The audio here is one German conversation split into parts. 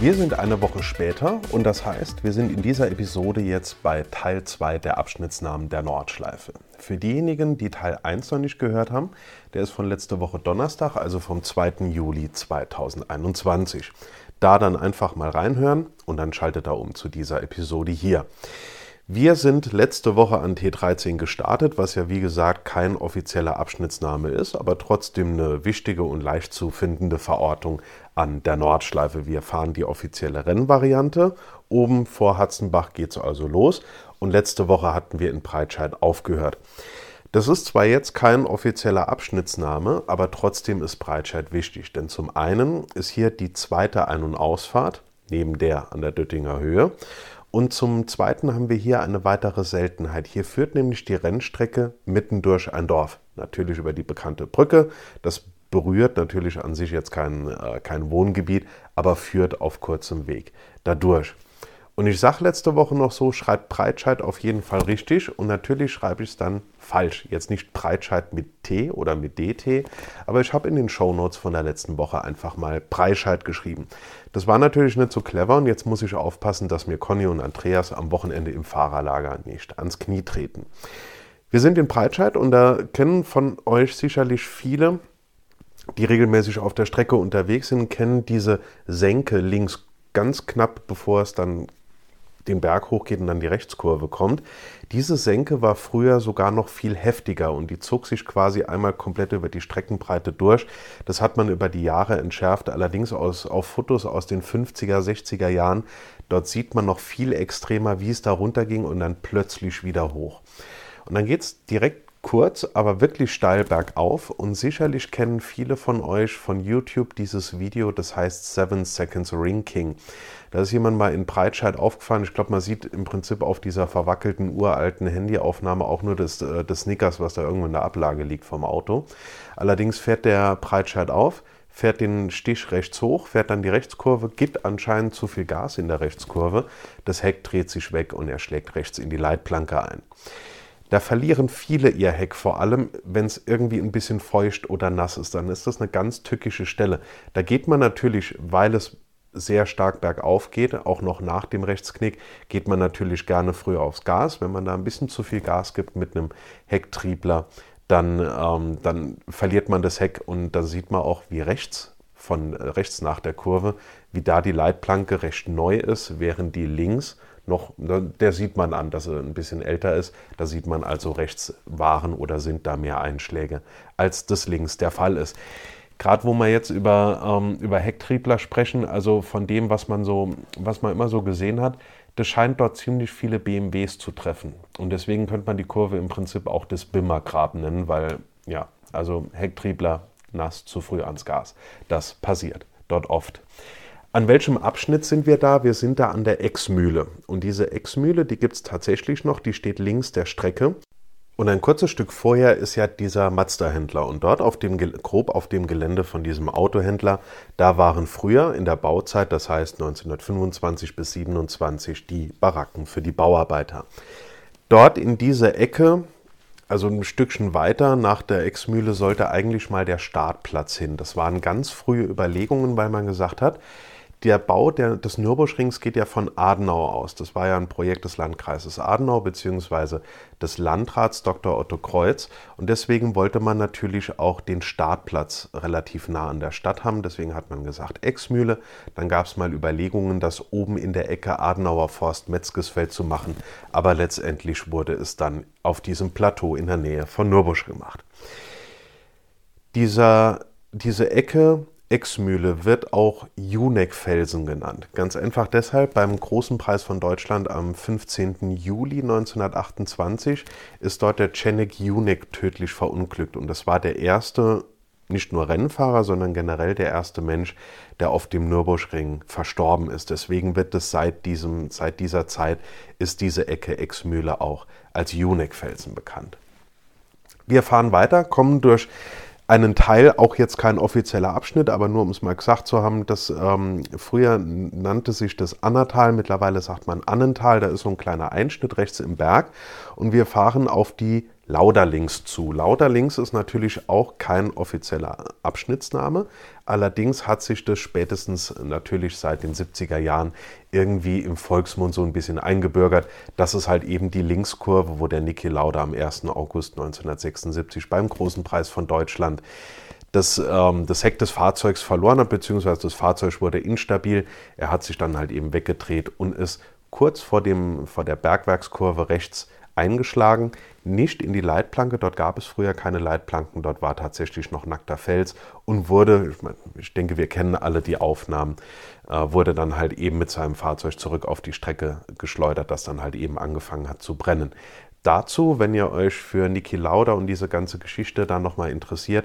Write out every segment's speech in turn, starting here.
Wir sind eine Woche später und das heißt, wir sind in dieser Episode jetzt bei Teil 2 der Abschnittsnamen der Nordschleife. Für diejenigen, die Teil 1 noch nicht gehört haben, der ist von letzter Woche Donnerstag, also vom 2. Juli 2021. Da dann einfach mal reinhören und dann schaltet er um zu dieser Episode hier. Wir sind letzte Woche an T13 gestartet, was ja wie gesagt kein offizieller Abschnittsname ist, aber trotzdem eine wichtige und leicht zu findende Verortung an der Nordschleife. Wir fahren die offizielle Rennvariante. Oben vor Hatzenbach geht es also los und letzte Woche hatten wir in Breitscheid aufgehört. Das ist zwar jetzt kein offizieller Abschnittsname, aber trotzdem ist Breitscheid wichtig, denn zum einen ist hier die zweite Ein- und Ausfahrt neben der an der Döttinger Höhe und zum Zweiten haben wir hier eine weitere Seltenheit. Hier führt nämlich die Rennstrecke mitten durch ein Dorf. Natürlich über die bekannte Brücke. Das berührt natürlich an sich jetzt kein, äh, kein Wohngebiet, aber führt auf kurzem Weg dadurch. Und ich sage letzte Woche noch so, schreibt Breitscheid auf jeden Fall richtig und natürlich schreibe ich es dann falsch. Jetzt nicht Breitscheid mit T oder mit DT, aber ich habe in den Shownotes von der letzten Woche einfach mal Breitscheid geschrieben. Das war natürlich nicht so clever und jetzt muss ich aufpassen, dass mir Conny und Andreas am Wochenende im Fahrerlager nicht ans Knie treten. Wir sind in Breitscheid und da kennen von euch sicherlich viele, die regelmäßig auf der Strecke unterwegs sind, kennen diese Senke links ganz knapp, bevor es dann den Berg hochgeht und dann die Rechtskurve kommt. Diese Senke war früher sogar noch viel heftiger und die zog sich quasi einmal komplett über die Streckenbreite durch. Das hat man über die Jahre entschärft, allerdings aus, auf Fotos aus den 50er, 60er Jahren. Dort sieht man noch viel extremer, wie es da runterging und dann plötzlich wieder hoch. Und dann geht es direkt kurz, aber wirklich steil bergauf und sicherlich kennen viele von euch von YouTube dieses Video, das heißt Seven Seconds Ring King. Da ist jemand mal in Breitscheid aufgefahren. Ich glaube, man sieht im Prinzip auf dieser verwackelten uralten Handyaufnahme auch nur das, äh, das Snickers, was da irgendwo in der Ablage liegt vom Auto. Allerdings fährt der Breitscheid auf, fährt den Stich rechts hoch, fährt dann die Rechtskurve, gibt anscheinend zu viel Gas in der Rechtskurve. Das Heck dreht sich weg und er schlägt rechts in die Leitplanke ein. Da verlieren viele ihr Heck, vor allem wenn es irgendwie ein bisschen feucht oder nass ist. Dann ist das eine ganz tückische Stelle. Da geht man natürlich, weil es sehr stark bergauf geht, auch noch nach dem Rechtsknick, geht man natürlich gerne früher aufs Gas. Wenn man da ein bisschen zu viel Gas gibt mit einem Hecktriebler, dann, ähm, dann verliert man das Heck und da sieht man auch, wie rechts von äh, rechts nach der Kurve, wie da die Leitplanke recht neu ist, während die links noch, der sieht man an, dass er ein bisschen älter ist. Da sieht man also rechts waren oder sind da mehr Einschläge, als das links der Fall ist. Gerade wo wir jetzt über, ähm, über Hecktriebler sprechen, also von dem, was man so, was man immer so gesehen hat, das scheint dort ziemlich viele BMWs zu treffen. Und deswegen könnte man die Kurve im Prinzip auch das Bimmergrab nennen, weil, ja, also Hecktriebler nass zu früh ans Gas. Das passiert dort oft. An welchem Abschnitt sind wir da? Wir sind da an der Exmühle. Und diese Exmühle, die gibt es tatsächlich noch, die steht links der Strecke. Und ein kurzes Stück vorher ist ja dieser Mazda-Händler. Und dort auf dem, grob auf dem Gelände von diesem Autohändler, da waren früher in der Bauzeit, das heißt 1925 bis 27, die Baracken für die Bauarbeiter. Dort in diese Ecke, also ein Stückchen weiter nach der Exmühle, sollte eigentlich mal der Startplatz hin. Das waren ganz frühe Überlegungen, weil man gesagt hat, der Bau der, des Nürburgrings geht ja von Adenau aus. Das war ja ein Projekt des Landkreises Adenau bzw. des Landrats Dr. Otto Kreuz. Und deswegen wollte man natürlich auch den Startplatz relativ nah an der Stadt haben. Deswegen hat man gesagt Exmühle. Dann gab es mal Überlegungen, das oben in der Ecke Adenauer Forst Metzgesfeld zu machen. Aber letztendlich wurde es dann auf diesem Plateau in der Nähe von Nürburg gemacht. Dieser, diese Ecke Exmühle wird auch Juneck-Felsen genannt. Ganz einfach deshalb, beim Großen Preis von Deutschland am 15. Juli 1928 ist dort der Cenek Juneck tödlich verunglückt. Und das war der erste, nicht nur Rennfahrer, sondern generell der erste Mensch, der auf dem Nürburgring verstorben ist. Deswegen wird es seit, diesem, seit dieser Zeit, ist diese Ecke Exmühle auch als Juneck-Felsen bekannt. Wir fahren weiter, kommen durch einen Teil, auch jetzt kein offizieller Abschnitt, aber nur um es mal gesagt zu haben, das ähm, früher nannte sich das Annertal, mittlerweile sagt man Annental, da ist so ein kleiner Einschnitt rechts im Berg. Und wir fahren auf die Lauderlings zu. Lauderlings ist natürlich auch kein offizieller Abschnittsname. Allerdings hat sich das spätestens natürlich seit den 70er Jahren irgendwie im Volksmund so ein bisschen eingebürgert. Das ist halt eben die Linkskurve, wo der Niki Lauda am 1. August 1976 beim Großen Preis von Deutschland das, ähm, das Heck des Fahrzeugs verloren hat, beziehungsweise das Fahrzeug wurde instabil. Er hat sich dann halt eben weggedreht und ist kurz vor, dem, vor der Bergwerkskurve rechts eingeschlagen, nicht in die Leitplanke. Dort gab es früher keine Leitplanken, dort war tatsächlich noch nackter Fels und wurde, ich denke, wir kennen alle die Aufnahmen, äh, wurde dann halt eben mit seinem Fahrzeug zurück auf die Strecke geschleudert, das dann halt eben angefangen hat zu brennen. Dazu, wenn ihr euch für Niki Lauda und diese ganze Geschichte dann nochmal interessiert,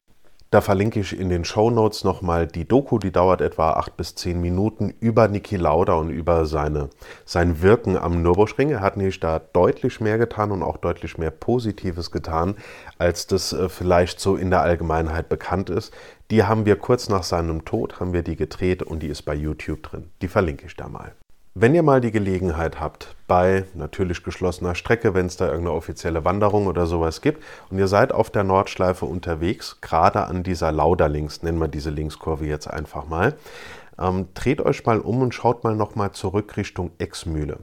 da verlinke ich in den Show Notes nochmal die Doku, die dauert etwa acht bis zehn Minuten über Niki Lauda und über seine, sein Wirken am Nürburgring. Er hat nämlich da deutlich mehr getan und auch deutlich mehr Positives getan, als das äh, vielleicht so in der Allgemeinheit bekannt ist. Die haben wir kurz nach seinem Tod, haben wir die gedreht und die ist bei YouTube drin. Die verlinke ich da mal. Wenn ihr mal die Gelegenheit habt, bei natürlich geschlossener Strecke, wenn es da irgendeine offizielle Wanderung oder sowas gibt, und ihr seid auf der Nordschleife unterwegs, gerade an dieser Lauderlinks, nennen wir diese Linkskurve jetzt einfach mal, ähm, dreht euch mal um und schaut mal nochmal zurück Richtung Exmühle.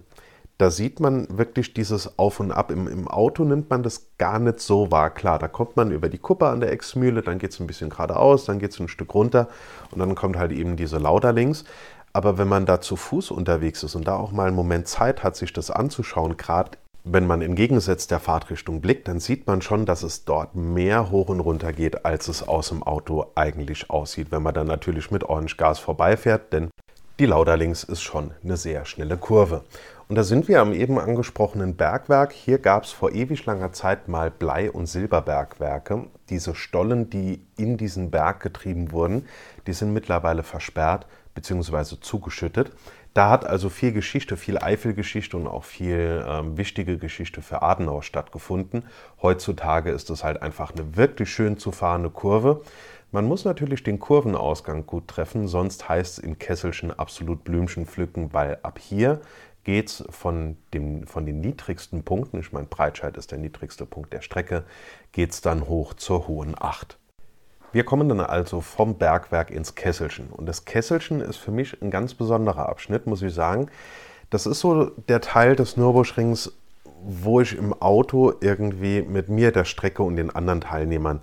Da sieht man wirklich dieses Auf und Ab. Im, Im, Auto nimmt man das gar nicht so wahr. Klar, da kommt man über die Kuppe an der Exmühle, dann geht es ein bisschen geradeaus, dann geht es ein Stück runter und dann kommt halt eben diese Lauderlinks. Aber wenn man da zu Fuß unterwegs ist und da auch mal einen Moment Zeit hat, sich das anzuschauen, gerade wenn man entgegengesetzt der Fahrtrichtung blickt, dann sieht man schon, dass es dort mehr hoch und runter geht, als es aus dem Auto eigentlich aussieht, wenn man dann natürlich mit Orange Gas vorbeifährt, denn die Lauderlings ist schon eine sehr schnelle Kurve. Und da sind wir am eben angesprochenen Bergwerk. Hier gab es vor ewig langer Zeit mal Blei- und Silberbergwerke. Diese Stollen, die in diesen Berg getrieben wurden, die sind mittlerweile versperrt bzw. zugeschüttet. Da hat also viel Geschichte, viel Eifelgeschichte und auch viel ähm, wichtige Geschichte für Adenauer stattgefunden. Heutzutage ist es halt einfach eine wirklich schön zu fahrende Kurve. Man muss natürlich den Kurvenausgang gut treffen, sonst heißt es in Kesselchen absolut Blümchen pflücken, weil ab hier geht es von, von den niedrigsten Punkten, ich meine Breitscheid ist der niedrigste Punkt der Strecke, geht es dann hoch zur hohen Acht. Wir kommen dann also vom Bergwerk ins Kesselchen. Und das Kesselchen ist für mich ein ganz besonderer Abschnitt, muss ich sagen. Das ist so der Teil des Nürburgrings, wo ich im Auto irgendwie mit mir, der Strecke und den anderen Teilnehmern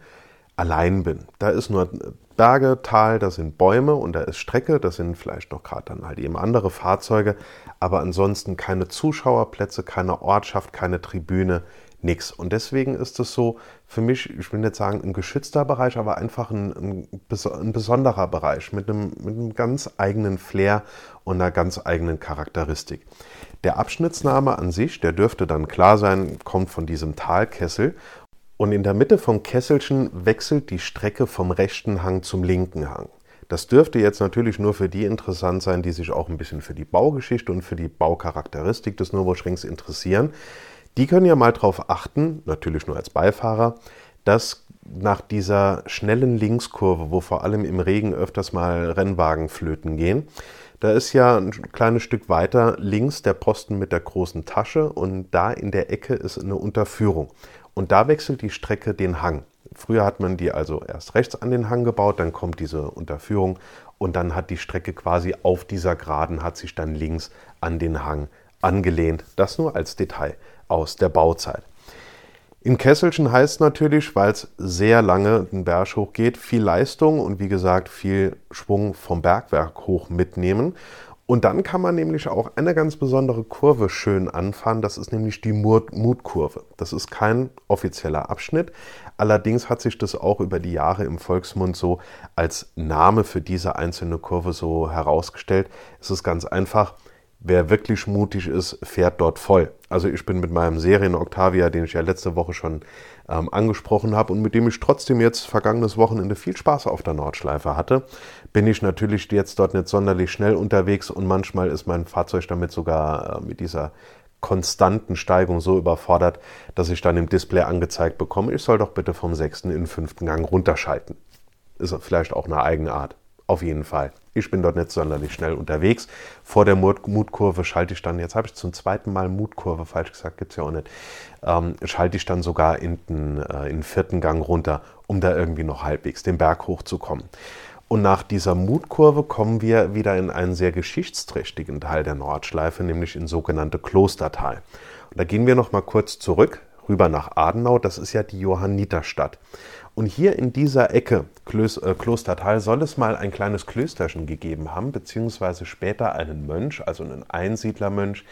allein bin. Da ist nur Berge, Tal, da sind Bäume und da ist Strecke, da sind vielleicht noch gerade dann halt eben andere Fahrzeuge, aber ansonsten keine Zuschauerplätze, keine Ortschaft, keine Tribüne, nichts. Und deswegen ist es so für mich, ich will nicht sagen ein geschützter Bereich, aber einfach ein, ein, ein besonderer Bereich mit einem, mit einem ganz eigenen Flair und einer ganz eigenen Charakteristik. Der Abschnittsname an sich, der dürfte dann klar sein, kommt von diesem Talkessel. Und in der Mitte vom Kesselchen wechselt die Strecke vom rechten Hang zum linken Hang. Das dürfte jetzt natürlich nur für die interessant sein, die sich auch ein bisschen für die Baugeschichte und für die Baucharakteristik des Nürburgrings interessieren. Die können ja mal darauf achten, natürlich nur als Beifahrer, dass nach dieser schnellen Linkskurve, wo vor allem im Regen öfters mal Rennwagen flöten gehen, da ist ja ein kleines Stück weiter links der Posten mit der großen Tasche und da in der Ecke ist eine Unterführung. Und da wechselt die Strecke den Hang. Früher hat man die also erst rechts an den Hang gebaut, dann kommt diese Unterführung und dann hat die Strecke quasi auf dieser Geraden, hat sich dann links an den Hang angelehnt. Das nur als Detail aus der Bauzeit. In Kesselchen heißt natürlich, weil es sehr lange den Berg hoch geht, viel Leistung und wie gesagt viel Schwung vom Bergwerk hoch mitnehmen. Und dann kann man nämlich auch eine ganz besondere Kurve schön anfahren. Das ist nämlich die Mutkurve. Das ist kein offizieller Abschnitt. Allerdings hat sich das auch über die Jahre im Volksmund so als Name für diese einzelne Kurve so herausgestellt. Es ist ganz einfach. Wer wirklich mutig ist, fährt dort voll. Also ich bin mit meinem Serien Octavia, den ich ja letzte Woche schon ähm, angesprochen habe und mit dem ich trotzdem jetzt vergangenes Wochenende viel Spaß auf der Nordschleife hatte, bin ich natürlich jetzt dort nicht sonderlich schnell unterwegs und manchmal ist mein Fahrzeug damit sogar äh, mit dieser konstanten Steigung so überfordert, dass ich dann im Display angezeigt bekomme, ich soll doch bitte vom sechsten in den fünften Gang runterschalten. Ist vielleicht auch eine Eigenart. Auf jeden Fall. Ich bin dort nicht sonderlich schnell unterwegs. Vor der Mutkurve schalte ich dann, jetzt habe ich zum zweiten Mal Mutkurve falsch gesagt, gibt es ja auch nicht, ähm, schalte ich dann sogar in den, äh, in den vierten Gang runter, um da irgendwie noch halbwegs den Berg hochzukommen. Und nach dieser Mutkurve kommen wir wieder in einen sehr geschichtsträchtigen Teil der Nordschleife, nämlich in sogenannte Klostertal. Und da gehen wir noch mal kurz zurück, rüber nach Adenau. Das ist ja die Johanniterstadt. Und hier in dieser Ecke, äh, Klostertal, soll es mal ein kleines Klösterchen gegeben haben, beziehungsweise später einen Mönch, also einen Einsiedlermönch,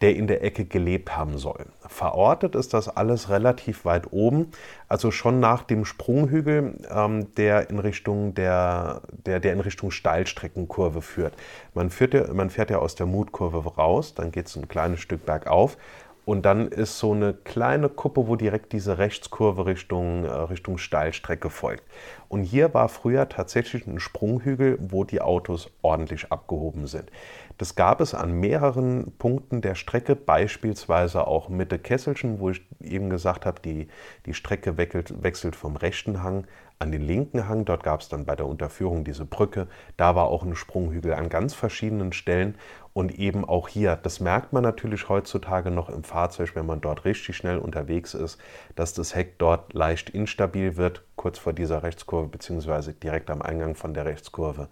der in der Ecke gelebt haben soll. Verortet ist das alles relativ weit oben, also schon nach dem Sprunghügel, ähm, der, in Richtung der, der, der in Richtung Steilstreckenkurve führt. Man, führt ja, man fährt ja aus der Mutkurve raus, dann geht es ein kleines Stück bergauf und dann ist so eine kleine Kuppe, wo direkt diese Rechtskurve Richtung, äh, Richtung Steilstrecke folgt. Und hier war früher tatsächlich ein Sprunghügel, wo die Autos ordentlich abgehoben sind. Das gab es an mehreren Punkten der Strecke, beispielsweise auch Mitte Kesselchen, wo ich eben gesagt habe, die, die Strecke wechselt, wechselt vom rechten Hang an den linken Hang. Dort gab es dann bei der Unterführung diese Brücke. Da war auch ein Sprunghügel an ganz verschiedenen Stellen. Und eben auch hier, das merkt man natürlich heutzutage noch im Fahrzeug, wenn man dort richtig schnell unterwegs ist, dass das Heck dort leicht instabil wird, kurz vor dieser Rechtskurve, beziehungsweise direkt am Eingang von der Rechtskurve.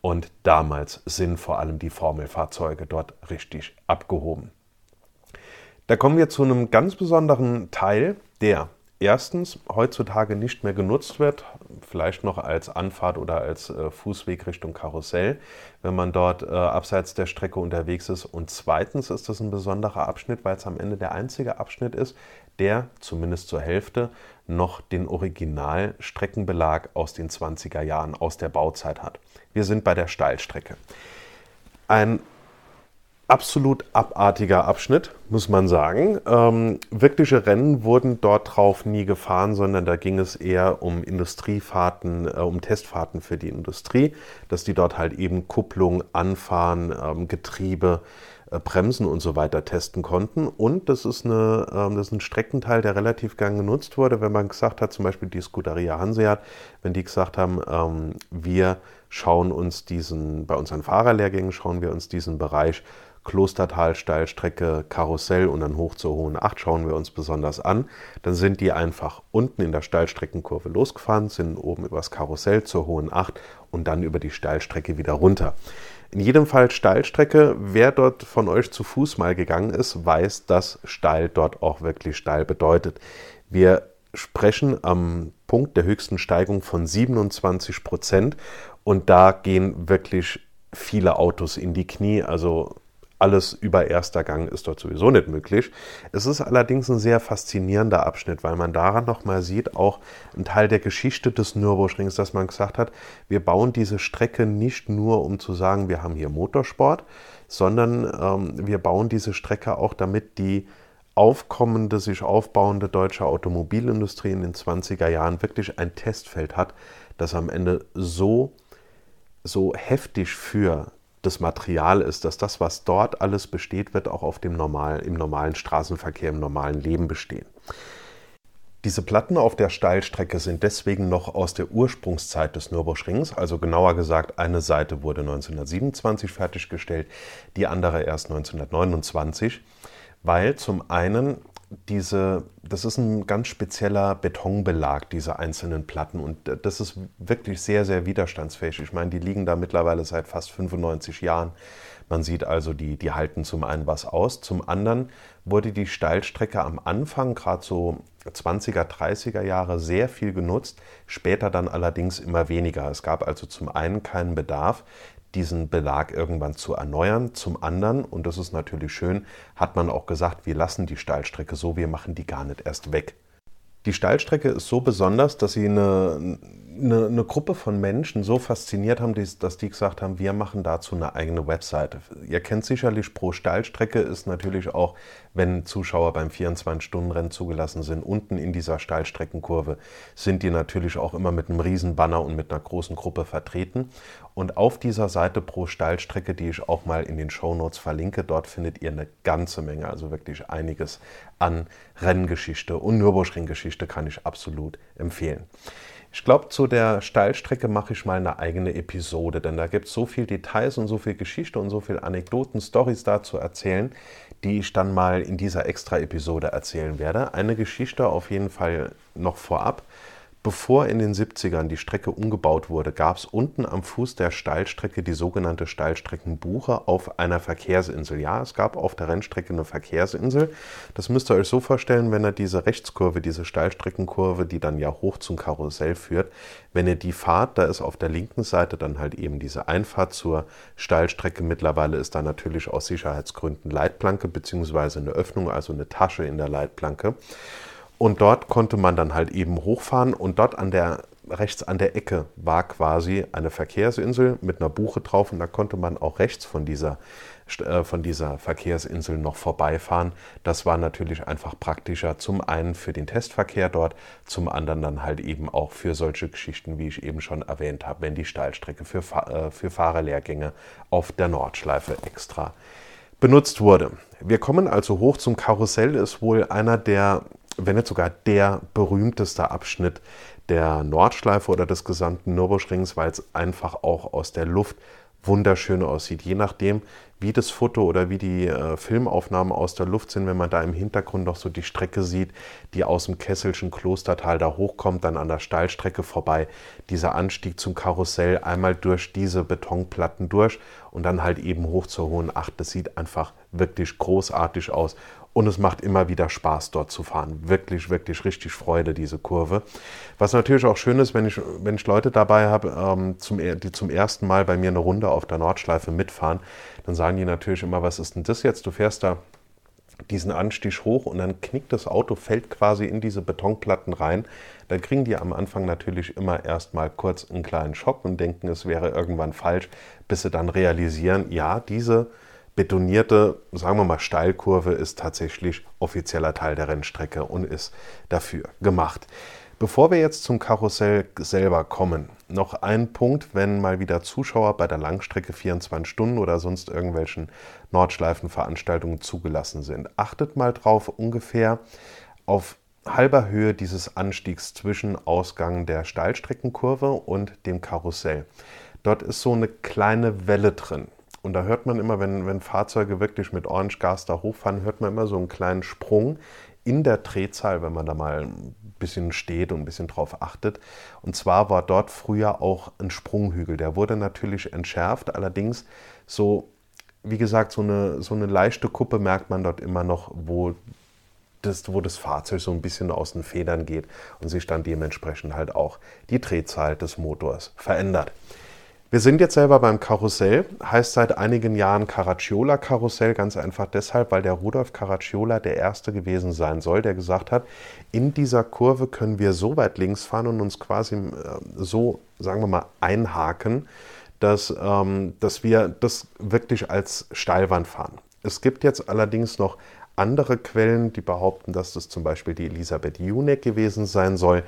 Und damals sind vor allem die Formelfahrzeuge dort richtig abgehoben. Da kommen wir zu einem ganz besonderen Teil, der erstens heutzutage nicht mehr genutzt wird, vielleicht noch als Anfahrt oder als äh, Fußweg Richtung Karussell, wenn man dort äh, abseits der Strecke unterwegs ist. Und zweitens ist das ein besonderer Abschnitt, weil es am Ende der einzige Abschnitt ist, der zumindest zur Hälfte noch den Originalstreckenbelag aus den 20er Jahren, aus der Bauzeit hat. Wir sind bei der Steilstrecke. Ein absolut abartiger Abschnitt, muss man sagen. Ähm, wirkliche Rennen wurden dort drauf nie gefahren, sondern da ging es eher um Industriefahrten, äh, um Testfahrten für die Industrie, dass die dort halt eben Kupplung, Anfahren, ähm, Getriebe, äh, Bremsen und so weiter testen konnten. Und das ist, eine, ähm, das ist ein Streckenteil, der relativ gern genutzt wurde, wenn man gesagt hat, zum Beispiel die Scuderia Hanseat, wenn die gesagt haben, ähm, wir schauen uns diesen, bei unseren Fahrerlehrgängen schauen wir uns diesen Bereich Klostertal, Steilstrecke, Karussell und dann hoch zur Hohen Acht schauen wir uns besonders an. Dann sind die einfach unten in der Steilstreckenkurve losgefahren, sind oben übers Karussell zur Hohen Acht und dann über die Steilstrecke wieder runter. In jedem Fall Steilstrecke. Wer dort von euch zu Fuß mal gegangen ist, weiß, dass steil dort auch wirklich steil bedeutet. Wir sprechen am Punkt der höchsten Steigung von 27 Prozent und da gehen wirklich viele Autos in die Knie. Also alles über erster Gang ist dort sowieso nicht möglich. Es ist allerdings ein sehr faszinierender Abschnitt, weil man daran nochmal sieht, auch ein Teil der Geschichte des Nürburgrings, dass man gesagt hat, wir bauen diese Strecke nicht nur, um zu sagen, wir haben hier Motorsport, sondern ähm, wir bauen diese Strecke auch, damit die aufkommende, sich aufbauende deutsche Automobilindustrie in den 20er Jahren wirklich ein Testfeld hat, das am Ende so, so heftig für das Material ist, dass das, was dort alles besteht, wird auch auf dem normal, im normalen Straßenverkehr, im normalen Leben bestehen. Diese Platten auf der Steilstrecke sind deswegen noch aus der Ursprungszeit des Nürburgrings, also genauer gesagt, eine Seite wurde 1927 fertiggestellt, die andere erst 1929, weil zum einen diese, das ist ein ganz spezieller Betonbelag, diese einzelnen Platten. Und das ist wirklich sehr, sehr widerstandsfähig. Ich meine, die liegen da mittlerweile seit fast 95 Jahren. Man sieht also, die, die halten zum einen was aus. Zum anderen wurde die Steilstrecke am Anfang, gerade so 20er, 30er Jahre, sehr viel genutzt, später dann allerdings immer weniger. Es gab also zum einen keinen Bedarf, diesen Belag irgendwann zu erneuern. Zum anderen, und das ist natürlich schön, hat man auch gesagt, wir lassen die Steilstrecke so, wir machen die gar nicht erst weg. Die Steilstrecke ist so besonders, dass sie eine, eine, eine, Gruppe von Menschen so fasziniert haben, dass die gesagt haben, wir machen dazu eine eigene Webseite. Ihr kennt sicherlich, pro Steilstrecke ist natürlich auch, wenn Zuschauer beim 24-Stunden-Rennen zugelassen sind, unten in dieser Steilstreckenkurve sind die natürlich auch immer mit einem riesen Banner und mit einer großen Gruppe vertreten. Und auf dieser Seite pro Steilstrecke, die ich auch mal in den Shownotes verlinke, dort findet ihr eine ganze Menge, also wirklich einiges an Renngeschichte und Nürburgring-Geschichte kann ich absolut empfehlen. Ich glaube, zu der Steilstrecke mache ich mal eine eigene Episode, denn da gibt es so viel Details und so viel Geschichte und so viel Anekdoten, Stories dazu erzählen, die ich dann mal in dieser Extra-Episode erzählen werde. Eine Geschichte auf jeden Fall noch vorab. Bevor in den 70ern die Strecke umgebaut wurde, gab es unten am Fuß der Steilstrecke die sogenannte Steilstreckenbuche auf einer Verkehrsinsel. Ja, es gab auf der Rennstrecke eine Verkehrsinsel. Das müsst ihr euch so vorstellen, wenn ihr diese Rechtskurve, diese Steilstreckenkurve, die dann ja hoch zum Karussell führt, wenn ihr die fahrt, da ist auf der linken Seite dann halt eben diese Einfahrt zur Steilstrecke. Mittlerweile ist da natürlich aus Sicherheitsgründen Leitplanke bzw. eine Öffnung, also eine Tasche in der Leitplanke. Und dort konnte man dann halt eben hochfahren und dort an der rechts an der Ecke war quasi eine Verkehrsinsel mit einer Buche drauf und da konnte man auch rechts von dieser, äh, von dieser Verkehrsinsel noch vorbeifahren. Das war natürlich einfach praktischer, zum einen für den Testverkehr dort, zum anderen dann halt eben auch für solche Geschichten, wie ich eben schon erwähnt habe, wenn die Steilstrecke für, äh, für Fahrerlehrgänge auf der Nordschleife extra benutzt wurde. Wir kommen also hoch zum Karussell, ist wohl einer der wenn nicht sogar der berühmteste Abschnitt der Nordschleife oder des gesamten Nürburgrings, weil es einfach auch aus der Luft wunderschön aussieht. Je nachdem, wie das Foto oder wie die äh, Filmaufnahmen aus der Luft sind, wenn man da im Hintergrund noch so die Strecke sieht, die aus dem Kesselschen Klostertal da hochkommt, dann an der Steilstrecke vorbei, dieser Anstieg zum Karussell einmal durch diese Betonplatten durch und dann halt eben hoch zur Hohen Acht. Das sieht einfach wirklich großartig aus und es macht immer wieder Spaß, dort zu fahren. Wirklich, wirklich richtig Freude, diese Kurve. Was natürlich auch schön ist, wenn ich, wenn ich Leute dabei habe, ähm, zum, die zum ersten Mal bei mir eine Runde auf der Nordschleife mitfahren, dann sagen die natürlich immer, was ist denn das jetzt? Du fährst da diesen Anstieg hoch und dann knickt das Auto, fällt quasi in diese Betonplatten rein. Dann kriegen die am Anfang natürlich immer erstmal kurz einen kleinen Schock und denken, es wäre irgendwann falsch, bis sie dann realisieren, ja, diese betonierte, sagen wir mal, Steilkurve ist tatsächlich offizieller Teil der Rennstrecke und ist dafür gemacht. Bevor wir jetzt zum Karussell selber kommen, noch ein Punkt, wenn mal wieder Zuschauer bei der Langstrecke 24 Stunden oder sonst irgendwelchen Nordschleifenveranstaltungen zugelassen sind. Achtet mal drauf, ungefähr auf halber Höhe dieses Anstiegs zwischen Ausgang der Steilstreckenkurve und dem Karussell. Dort ist so eine kleine Welle drin. Und da hört man immer, wenn, wenn Fahrzeuge wirklich mit Orange Gas da hochfahren, hört man immer so einen kleinen Sprung in der Drehzahl, wenn man da mal ein bisschen steht und ein bisschen drauf achtet. Und zwar war dort früher auch ein Sprunghügel. Der wurde natürlich entschärft, allerdings so, wie gesagt, so eine, so eine leichte Kuppe merkt man dort immer noch, wo das, wo das Fahrzeug so ein bisschen aus den Federn geht und sich dann dementsprechend halt auch die Drehzahl des Motors verändert. Wir sind jetzt selber beim Karussell, heißt seit einigen Jahren Caracciola Karussell, ganz einfach deshalb, weil der Rudolf Caracciola der Erste gewesen sein soll, der gesagt hat, in dieser Kurve können wir so weit links fahren und uns quasi äh, so, sagen wir mal, einhaken, dass, ähm, dass wir das wirklich als Steilwand fahren. Es gibt jetzt allerdings noch andere Quellen, die behaupten, dass das zum Beispiel die Elisabeth Junek gewesen sein soll,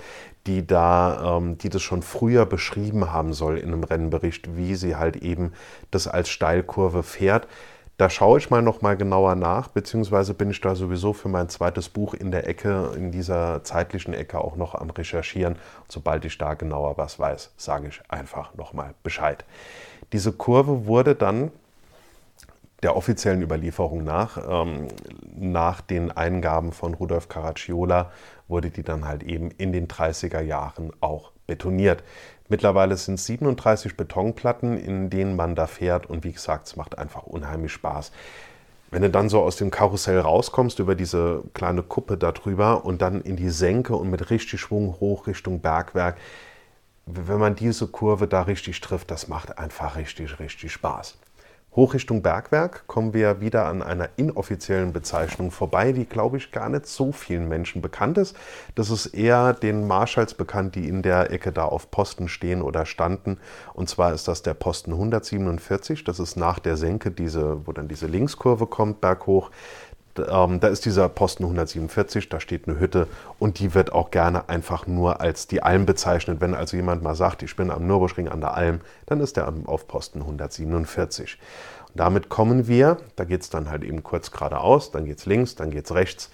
die da, ähm, die das schon früher beschrieben haben soll in einem Rennbericht, wie sie halt eben das als Steilkurve fährt. Da schaue ich mal noch mal genauer nach, beziehungsweise bin ich da sowieso für mein zweites Buch in der Ecke, in dieser zeitlichen Ecke auch noch am Recherchieren. sobald ich da genauer was weiß, sage ich einfach noch mal Bescheid. Diese Kurve wurde dann der offiziellen Überlieferung nach, ähm, nach den Eingaben von Rudolf Caracciola, wurde die dann halt eben in den 30er Jahren auch betoniert. Mittlerweile sind es 37 Betonplatten, in denen man da fährt und wie gesagt, es macht einfach unheimlich Spaß. Wenn du dann so aus dem Karussell rauskommst, über diese kleine Kuppe darüber und dann in die Senke und mit richtig Schwung hoch Richtung Bergwerk, wenn man diese Kurve da richtig trifft, das macht einfach richtig, richtig Spaß. Hoch Richtung Bergwerk kommen wir wieder an einer inoffiziellen Bezeichnung vorbei, die, glaube ich, gar nicht so vielen Menschen bekannt ist. Das ist eher den Marschalls bekannt, die in der Ecke da auf Posten stehen oder standen. Und zwar ist das der Posten 147. Das ist nach der Senke, diese, wo dann diese Linkskurve kommt, berghoch. Ähm, da ist dieser Posten 147, da steht eine Hütte und die wird auch gerne einfach nur als die Alm bezeichnet. Wenn also jemand mal sagt, ich bin am Nürburgring an der Alm, dann ist der auf Posten 147. Und damit kommen wir, da geht es dann halt eben kurz geradeaus, dann geht es links, dann geht es rechts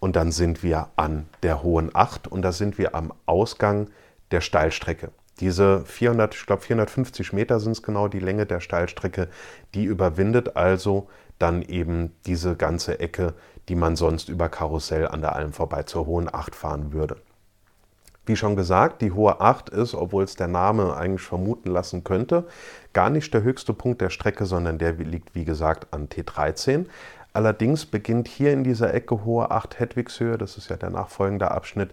und dann sind wir an der Hohen Acht und da sind wir am Ausgang der Steilstrecke. Diese 400, ich glaube 450 Meter sind es genau die Länge der Steilstrecke, die überwindet also dann eben diese ganze Ecke, die man sonst über Karussell an der Alm vorbei zur Hohen Acht fahren würde. Wie schon gesagt, die Hohe Acht ist, obwohl es der Name eigentlich vermuten lassen könnte, gar nicht der höchste Punkt der Strecke, sondern der liegt, wie gesagt, an T13. Allerdings beginnt hier in dieser Ecke Hohe Acht Hedwigshöhe, das ist ja der nachfolgende Abschnitt,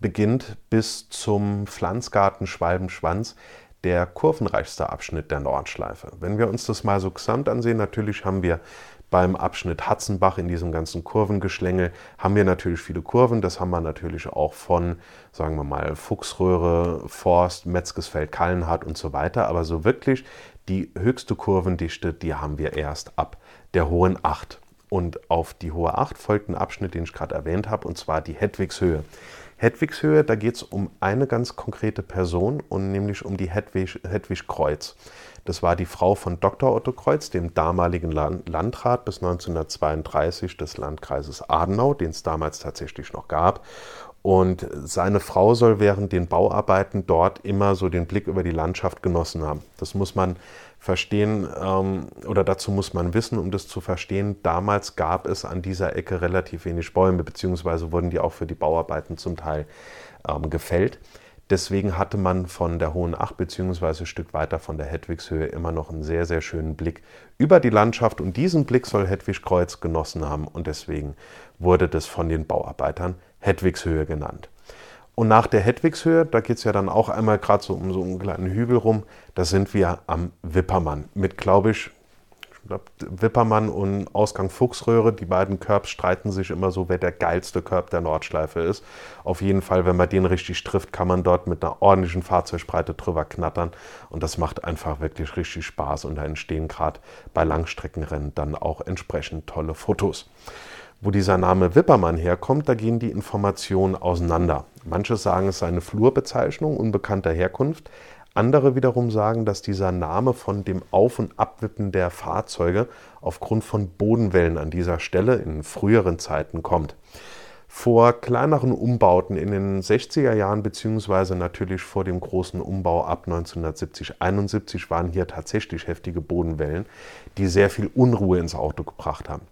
beginnt bis zum Pflanzgarten Schwalbenschwanz der kurvenreichste Abschnitt der Nordschleife. Wenn wir uns das mal so gesamt ansehen, natürlich haben wir beim Abschnitt Hatzenbach in diesem ganzen Kurvengeschlängel haben wir natürlich viele Kurven. Das haben wir natürlich auch von, sagen wir mal, Fuchsröhre, Forst, Metzgesfeld, Kallenhardt und so weiter. Aber so wirklich die höchste Kurvendichte, die haben wir erst ab der Hohen Acht. Und auf die Hohe Acht folgt ein Abschnitt, den ich gerade erwähnt habe, und zwar die Hedwigshöhe. Hedwigshöhe, da geht es um eine ganz konkrete Person und nämlich um die Hedwig, Hedwig Kreuz. Das war die Frau von Dr. Otto Kreuz, dem damaligen Landrat bis 1932 des Landkreises Adenau, den es damals tatsächlich noch gab. Und seine Frau soll während den Bauarbeiten dort immer so den Blick über die Landschaft genossen haben. Das muss man verstehen ähm, oder dazu muss man wissen, um das zu verstehen. Damals gab es an dieser Ecke relativ wenig Bäume, beziehungsweise wurden die auch für die Bauarbeiten zum Teil ähm, gefällt. Deswegen hatte man von der Hohen Acht beziehungsweise ein Stück weiter von der Hedwigshöhe immer noch einen sehr, sehr schönen Blick über die Landschaft. Und diesen Blick soll Hedwigkreuz genossen haben und deswegen wurde das von den Bauarbeitern Hedwigshöhe genannt. Und nach der Hedwigshöhe, da geht es ja dann auch einmal gerade so um so einen kleinen Hügel rum, da sind wir am Wippermann mit, glaube ich, glaube, Wippermann und Ausgang Fuchsröhre, die beiden Körbs streiten sich immer so, wer der geilste Körb der Nordschleife ist. Auf jeden Fall, wenn man den richtig trifft, kann man dort mit einer ordentlichen Fahrzeugbreite drüber knattern. Und das macht einfach wirklich richtig Spaß. Und da entstehen gerade bei Langstreckenrennen dann auch entsprechend tolle Fotos. Wo dieser Name Wippermann herkommt, da gehen die Informationen auseinander. Manche sagen, es sei eine Flurbezeichnung unbekannter Herkunft. Andere wiederum sagen, dass dieser Name von dem Auf- und Abwippen der Fahrzeuge aufgrund von Bodenwellen an dieser Stelle in früheren Zeiten kommt. Vor kleineren Umbauten in den 60er Jahren beziehungsweise natürlich vor dem großen Umbau ab 1970-71 waren hier tatsächlich heftige Bodenwellen, die sehr viel Unruhe ins Auto gebracht haben.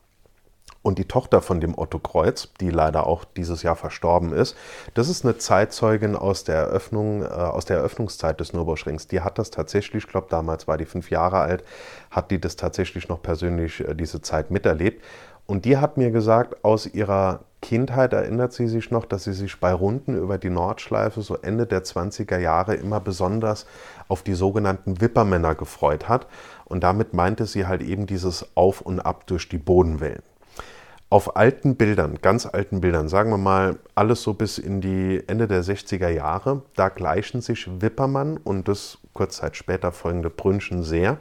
Und die Tochter von dem Otto Kreuz, die leider auch dieses Jahr verstorben ist, das ist eine Zeitzeugin aus der Eröffnung, äh, aus der Eröffnungszeit des Nürburgrings. Die hat das tatsächlich, ich glaube, damals war die fünf Jahre alt, hat die das tatsächlich noch persönlich äh, diese Zeit miterlebt. Und die hat mir gesagt, aus ihrer Kindheit erinnert sie sich noch, dass sie sich bei Runden über die Nordschleife so Ende der 20er Jahre immer besonders auf die sogenannten Wippermänner gefreut hat. Und damit meinte sie halt eben dieses Auf und Ab durch die Bodenwellen. Auf alten Bildern, ganz alten Bildern, sagen wir mal alles so bis in die Ende der 60er Jahre, da gleichen sich Wippermann und das kurz Zeit später folgende Brünchen sehr.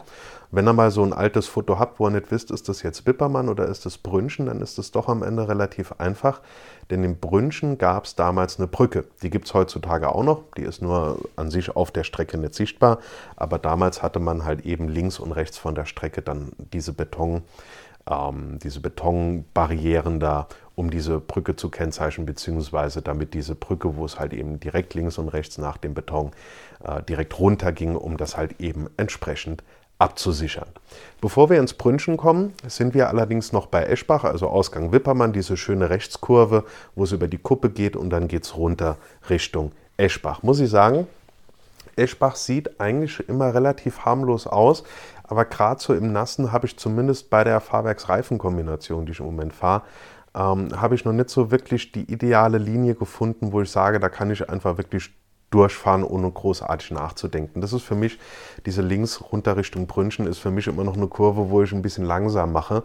Wenn ihr mal so ein altes Foto habt, wo ihr nicht wisst, ist das jetzt Wippermann oder ist das Brünchen, dann ist es doch am Ende relativ einfach. Denn im Brünchen gab es damals eine Brücke. Die gibt es heutzutage auch noch. Die ist nur an sich auf der Strecke nicht sichtbar. Aber damals hatte man halt eben links und rechts von der Strecke dann diese Beton ähm, diese Betonbarrieren da, um diese Brücke zu kennzeichnen, beziehungsweise damit diese Brücke, wo es halt eben direkt links und rechts nach dem Beton äh, direkt runter ging, um das halt eben entsprechend abzusichern. Bevor wir ins Brünchen kommen, sind wir allerdings noch bei Eschbach, also Ausgang Wippermann, diese schöne Rechtskurve, wo es über die Kuppe geht und dann geht es runter Richtung Eschbach. Muss ich sagen, Eschbach sieht eigentlich immer relativ harmlos aus, aber gerade so im Nassen habe ich zumindest bei der Fahrwerksreifenkombination, die ich im Moment fahre, ähm, habe ich noch nicht so wirklich die ideale Linie gefunden, wo ich sage, da kann ich einfach wirklich durchfahren, ohne großartig nachzudenken. Das ist für mich, diese links runter Richtung Brünchen ist für mich immer noch eine Kurve, wo ich ein bisschen langsam mache.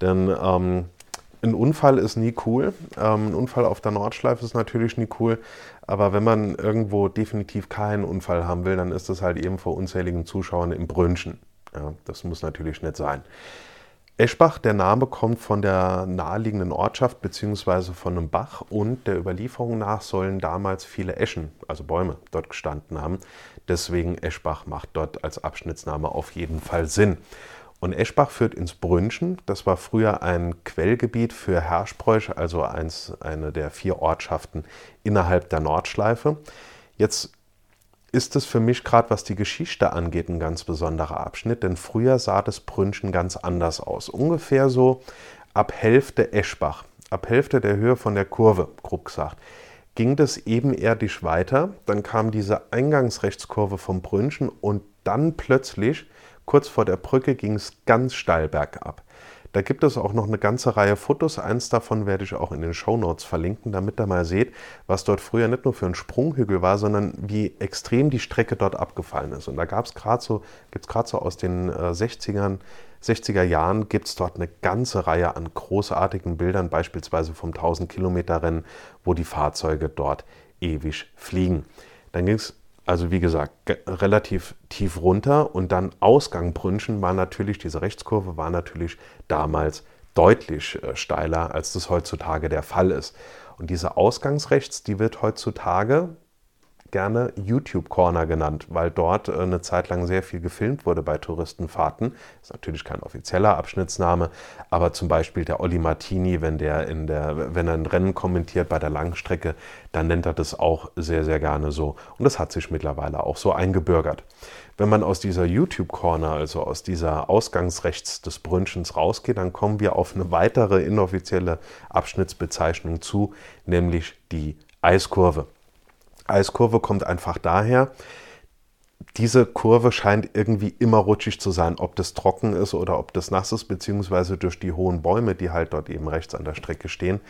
Denn ähm, ein Unfall ist nie cool. Ähm, ein Unfall auf der Nordschleife ist natürlich nie cool. Aber wenn man irgendwo definitiv keinen Unfall haben will, dann ist das halt eben vor unzähligen Zuschauern im Brünchen. Ja, das muss natürlich nicht sein. Eschbach, der Name kommt von der naheliegenden Ortschaft bzw. von einem Bach und der Überlieferung nach sollen damals viele Eschen, also Bäume, dort gestanden haben. Deswegen Eschbach macht dort als Abschnittsname auf jeden Fall Sinn. Und Eschbach führt ins Brünchen. Das war früher ein Quellgebiet für Herschbräuch, also eins, eine der vier Ortschaften innerhalb der Nordschleife. Jetzt ist es für mich gerade, was die Geschichte angeht, ein ganz besonderer Abschnitt, denn früher sah das Brünchen ganz anders aus. Ungefähr so ab Hälfte Eschbach, ab Hälfte der Höhe von der Kurve, grob gesagt, ging das ebenerdig weiter. Dann kam diese Eingangsrechtskurve vom Brünchen und dann plötzlich, kurz vor der Brücke, ging es ganz steil bergab. Da gibt es auch noch eine ganze Reihe Fotos. Eins davon werde ich auch in den Show Notes verlinken, damit ihr mal seht, was dort früher nicht nur für ein Sprunghügel war, sondern wie extrem die Strecke dort abgefallen ist. Und da gab es gerade so, gibt es gerade so aus den äh, 60ern, 60er Jahren gibt es dort eine ganze Reihe an großartigen Bildern, beispielsweise vom 1000 Kilometer Rennen, wo die Fahrzeuge dort ewig fliegen. Dann ging es also wie gesagt, relativ tief runter und dann Ausgang Brünchen war natürlich, diese Rechtskurve war natürlich damals deutlich äh, steiler, als das heutzutage der Fall ist. Und diese Ausgangsrechts, die wird heutzutage gerne YouTube Corner genannt, weil dort äh, eine Zeit lang sehr viel gefilmt wurde bei Touristenfahrten. Ist natürlich kein offizieller Abschnittsname, aber zum Beispiel der Olli Martini, wenn der in der, wenn er ein Rennen kommentiert bei der Langstrecke, dann nennt er das auch sehr, sehr gerne so. Und das hat sich mittlerweile auch so eingebürgert. Wenn man aus dieser YouTube Corner, also aus dieser Ausgangsrechts des Brünchens rausgeht, dann kommen wir auf eine weitere inoffizielle Abschnittsbezeichnung zu, nämlich die Eiskurve. Eiskurve kommt einfach daher, diese Kurve scheint irgendwie immer rutschig zu sein, ob das trocken ist oder ob das nass ist, beziehungsweise durch die hohen Bäume, die halt dort eben rechts an der Strecke stehen,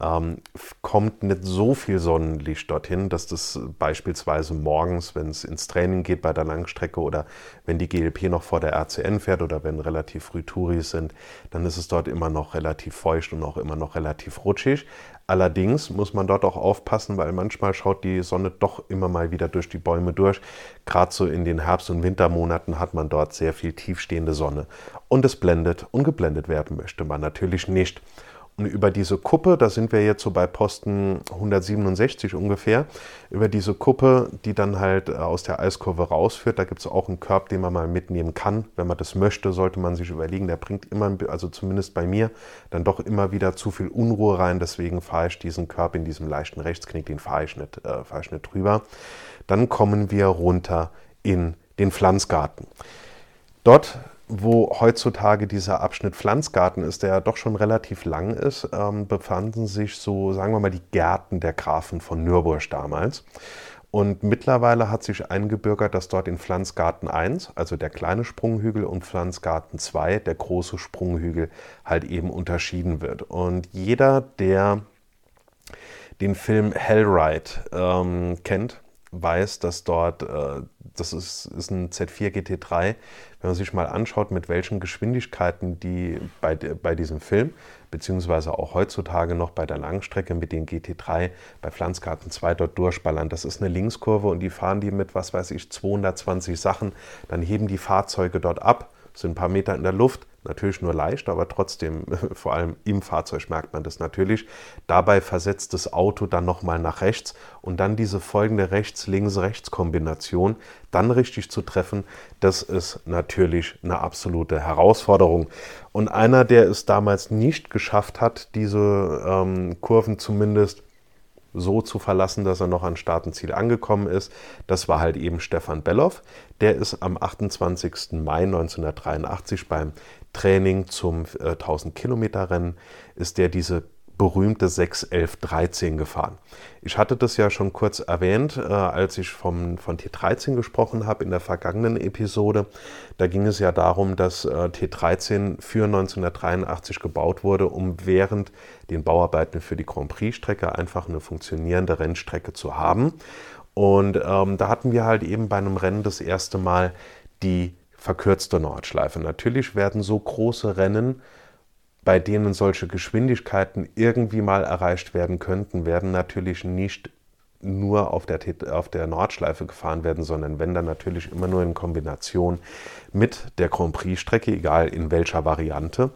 ähm, kommt nicht so viel Sonnenlicht dorthin, dass das beispielsweise morgens, wenn es ins Training geht bei der Langstrecke oder wenn die GLP noch vor der RCN fährt oder wenn relativ früh Touris sind, dann ist es dort immer noch relativ feucht und auch immer noch relativ rutschig. Allerdings muss man dort auch aufpassen, weil manchmal schaut die Sonne doch immer mal wieder durch die Bäume durch. Gerade so in den Herbst- und Wintermonaten hat man dort sehr viel tiefstehende Sonne. Und es blendet und geblendet werden möchte man natürlich nicht. Und über diese Kuppe, da sind wir jetzt so bei Posten 167 ungefähr, über diese Kuppe, die dann halt äh, aus der Eiskurve rausführt, da gibt es auch einen Körb, den man mal mitnehmen kann. Wenn man das möchte, sollte man sich überlegen. Der bringt immer, also zumindest bei mir, dann doch immer wieder zu viel Unruhe rein. Deswegen fahre ich diesen Körb in diesem leichten Rechtsknick, den fahre ich, nicht, äh, fahre ich nicht drüber. Dann kommen wir runter in den Pflanzgarten. Dort wo heutzutage dieser Abschnitt Pflanzgarten ist, der ja doch schon relativ lang ist, ähm, befanden sich so, sagen wir mal, die Gärten der Grafen von Nürburg damals. Und mittlerweile hat sich eingebürgert, dass dort in Pflanzgarten 1, also der kleine Sprunghügel, und Pflanzgarten 2, der große Sprunghügel, halt eben unterschieden wird. Und jeder, der den Film Hellride ähm, kennt, weiß, dass dort, äh, das ist, ist ein Z4 GT3, wenn man sich mal anschaut, mit welchen Geschwindigkeiten die bei, bei diesem Film, beziehungsweise auch heutzutage noch bei der Langstrecke mit den GT3 bei Pflanzkarten 2 dort durchballern. Das ist eine Linkskurve und die fahren die mit, was weiß ich, 220 Sachen. Dann heben die Fahrzeuge dort ab, sind ein paar Meter in der Luft, Natürlich nur leicht, aber trotzdem, vor allem im Fahrzeug merkt man das natürlich. Dabei versetzt das Auto dann nochmal nach rechts und dann diese folgende Rechts-Links-Rechts-Kombination dann richtig zu treffen, das ist natürlich eine absolute Herausforderung. Und einer, der es damals nicht geschafft hat, diese ähm, Kurven zumindest so zu verlassen, dass er noch an Start und Ziel angekommen ist. Das war halt eben Stefan Belloff. Der ist am 28. Mai 1983 beim Training zum äh, 1000 Kilometer Rennen, ist der diese berühmte 6, 11, 13 gefahren. Ich hatte das ja schon kurz erwähnt, äh, als ich vom, von T13 gesprochen habe in der vergangenen Episode. Da ging es ja darum, dass äh, T13 für 1983 gebaut wurde, um während den Bauarbeiten für die Grand Prix-Strecke einfach eine funktionierende Rennstrecke zu haben. Und ähm, da hatten wir halt eben bei einem Rennen das erste Mal die verkürzte Nordschleife. Natürlich werden so große Rennen, bei denen solche Geschwindigkeiten irgendwie mal erreicht werden könnten, werden natürlich nicht nur auf der, auf der Nordschleife gefahren werden, sondern wenn dann natürlich immer nur in Kombination mit der Grand Prix-Strecke, egal in welcher Variante.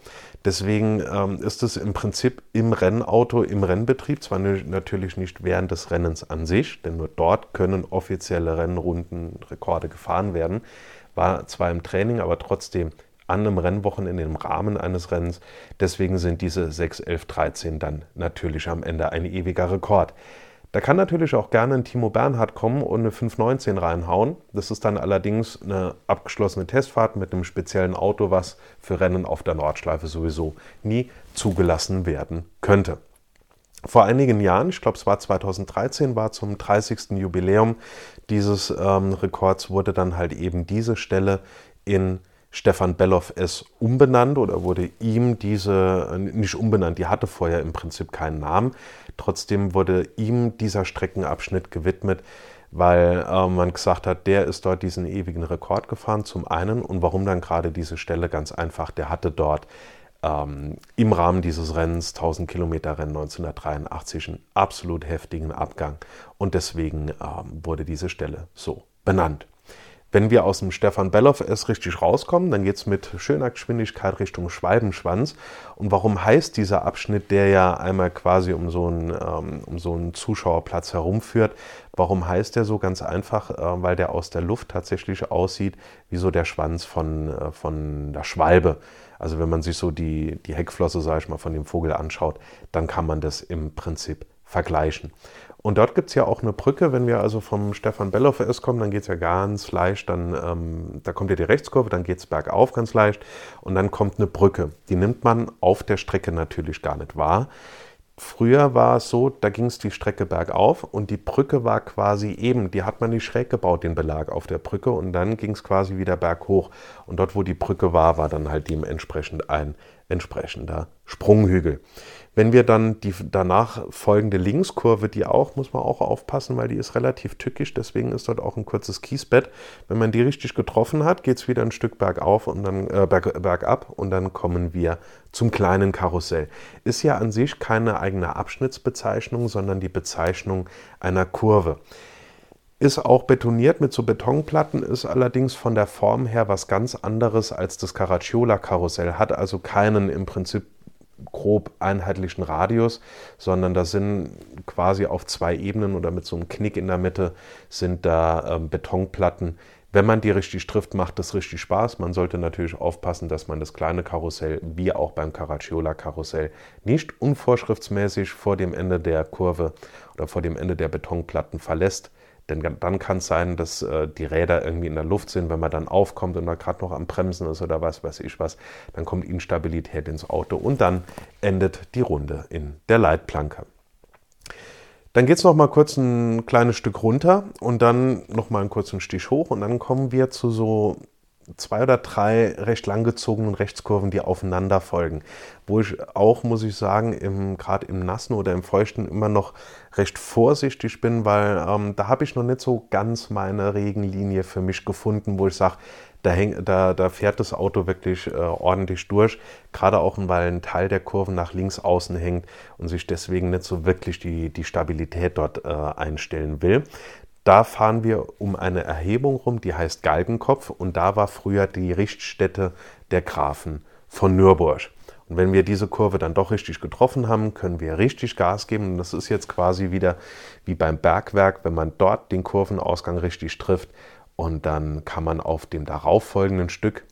Deswegen ähm, ist es im Prinzip im Rennauto, im Rennbetrieb, zwar natürlich nicht während des Rennens an sich, denn nur dort können offizielle Rennrundenrekorde gefahren werden, war zwar im Training, aber trotzdem an einem Rennwochenende im Rahmen eines Rennens. Deswegen sind diese 6, 11, 13 dann natürlich am Ende ein ewiger Rekord. Da kann natürlich auch gerne ein Timo Bernhard kommen und eine 519 reinhauen. Das ist dann allerdings eine abgeschlossene Testfahrt mit einem speziellen Auto, was für Rennen auf der Nordschleife sowieso nie zugelassen werden könnte. Vor einigen Jahren, ich glaube es war 2013, war zum 30. Jubiläum dieses ähm, Rekords, wurde dann halt eben diese Stelle in Stefan Belloff es umbenannt oder wurde ihm diese, äh, nicht umbenannt, die hatte vorher im Prinzip keinen Namen. Trotzdem wurde ihm dieser Streckenabschnitt gewidmet, weil äh, man gesagt hat, der ist dort diesen ewigen Rekord gefahren, zum einen. Und warum dann gerade diese Stelle? Ganz einfach, der hatte dort ähm, im Rahmen dieses Rennens, 1000 Kilometer Rennen 1983, einen absolut heftigen Abgang. Und deswegen ähm, wurde diese Stelle so benannt. Wenn wir aus dem Stefan Belloff erst richtig rauskommen, dann geht es mit schöner Geschwindigkeit Richtung Schwalbenschwanz. Und warum heißt dieser Abschnitt, der ja einmal quasi um so einen, ähm, um so einen Zuschauerplatz herumführt, warum heißt der so? Ganz einfach, äh, weil der aus der Luft tatsächlich aussieht wie so der Schwanz von, äh, von der Schwalbe. Also wenn man sich so die, die Heckflosse, sage ich mal, von dem Vogel anschaut, dann kann man das im Prinzip vergleichen. Und dort gibt es ja auch eine Brücke, wenn wir also vom Stefan Bellow erst kommen, dann geht es ja ganz leicht, dann ähm, da kommt ja die Rechtskurve, dann geht es bergauf ganz leicht und dann kommt eine Brücke. Die nimmt man auf der Strecke natürlich gar nicht wahr. Früher war es so, da ging es die Strecke bergauf und die Brücke war quasi eben, die hat man nicht schräg gebaut, den Belag auf der Brücke und dann ging es quasi wieder berghoch. Und dort, wo die Brücke war, war dann halt dementsprechend ein entsprechender Sprunghügel. Wenn wir dann die danach folgende Linkskurve, die auch, muss man auch aufpassen, weil die ist relativ tückisch, deswegen ist dort auch ein kurzes Kiesbett. Wenn man die richtig getroffen hat, geht es wieder ein Stück bergauf und dann äh, berg, bergab und dann kommen wir zum kleinen Karussell. Ist ja an sich keine eigene Abschnittsbezeichnung, sondern die Bezeichnung einer Kurve ist auch betoniert mit so Betonplatten, ist allerdings von der Form her was ganz anderes als das Caracciola-Karussell, hat also keinen im Prinzip grob einheitlichen Radius, sondern da sind quasi auf zwei Ebenen oder mit so einem Knick in der Mitte sind da ähm, Betonplatten. Wenn man die richtig trifft, macht das richtig Spaß. Man sollte natürlich aufpassen, dass man das kleine Karussell, wie auch beim Caracciola-Karussell, nicht unvorschriftsmäßig vor dem Ende der Kurve oder vor dem Ende der Betonplatten verlässt denn dann kann es sein, dass äh, die Räder irgendwie in der Luft sind, wenn man dann aufkommt und da gerade noch am Bremsen ist oder was weiß ich was, dann kommt Instabilität ins Auto und dann endet die Runde in der Leitplanke. Dann geht es noch mal kurz ein kleines Stück runter und dann noch mal einen kurzen Stich hoch und dann kommen wir zu so zwei oder drei recht langgezogenen Rechtskurven, die aufeinander folgen. Wo ich auch, muss ich sagen, gerade im Nassen oder im Feuchten immer noch recht vorsichtig bin, weil ähm, da habe ich noch nicht so ganz meine Regenlinie für mich gefunden, wo ich sage, da, da, da, fährt das Auto wirklich äh, ordentlich durch, gerade auch weil ein Teil der Kurven nach links außen hängt und sich deswegen nicht so wirklich die, die Stabilität dort äh, einstellen will. Da fahren wir um eine Erhebung rum, die heißt Galgenkopf und da war früher die Richtstätte der Grafen von Nürburg. Und wenn wir diese Kurve dann doch richtig getroffen haben, können wir richtig Gas geben. Und das ist jetzt quasi wieder wie beim Bergwerk, wenn man dort den Kurvenausgang richtig trifft. Und dann kann man auf dem darauffolgenden Stück,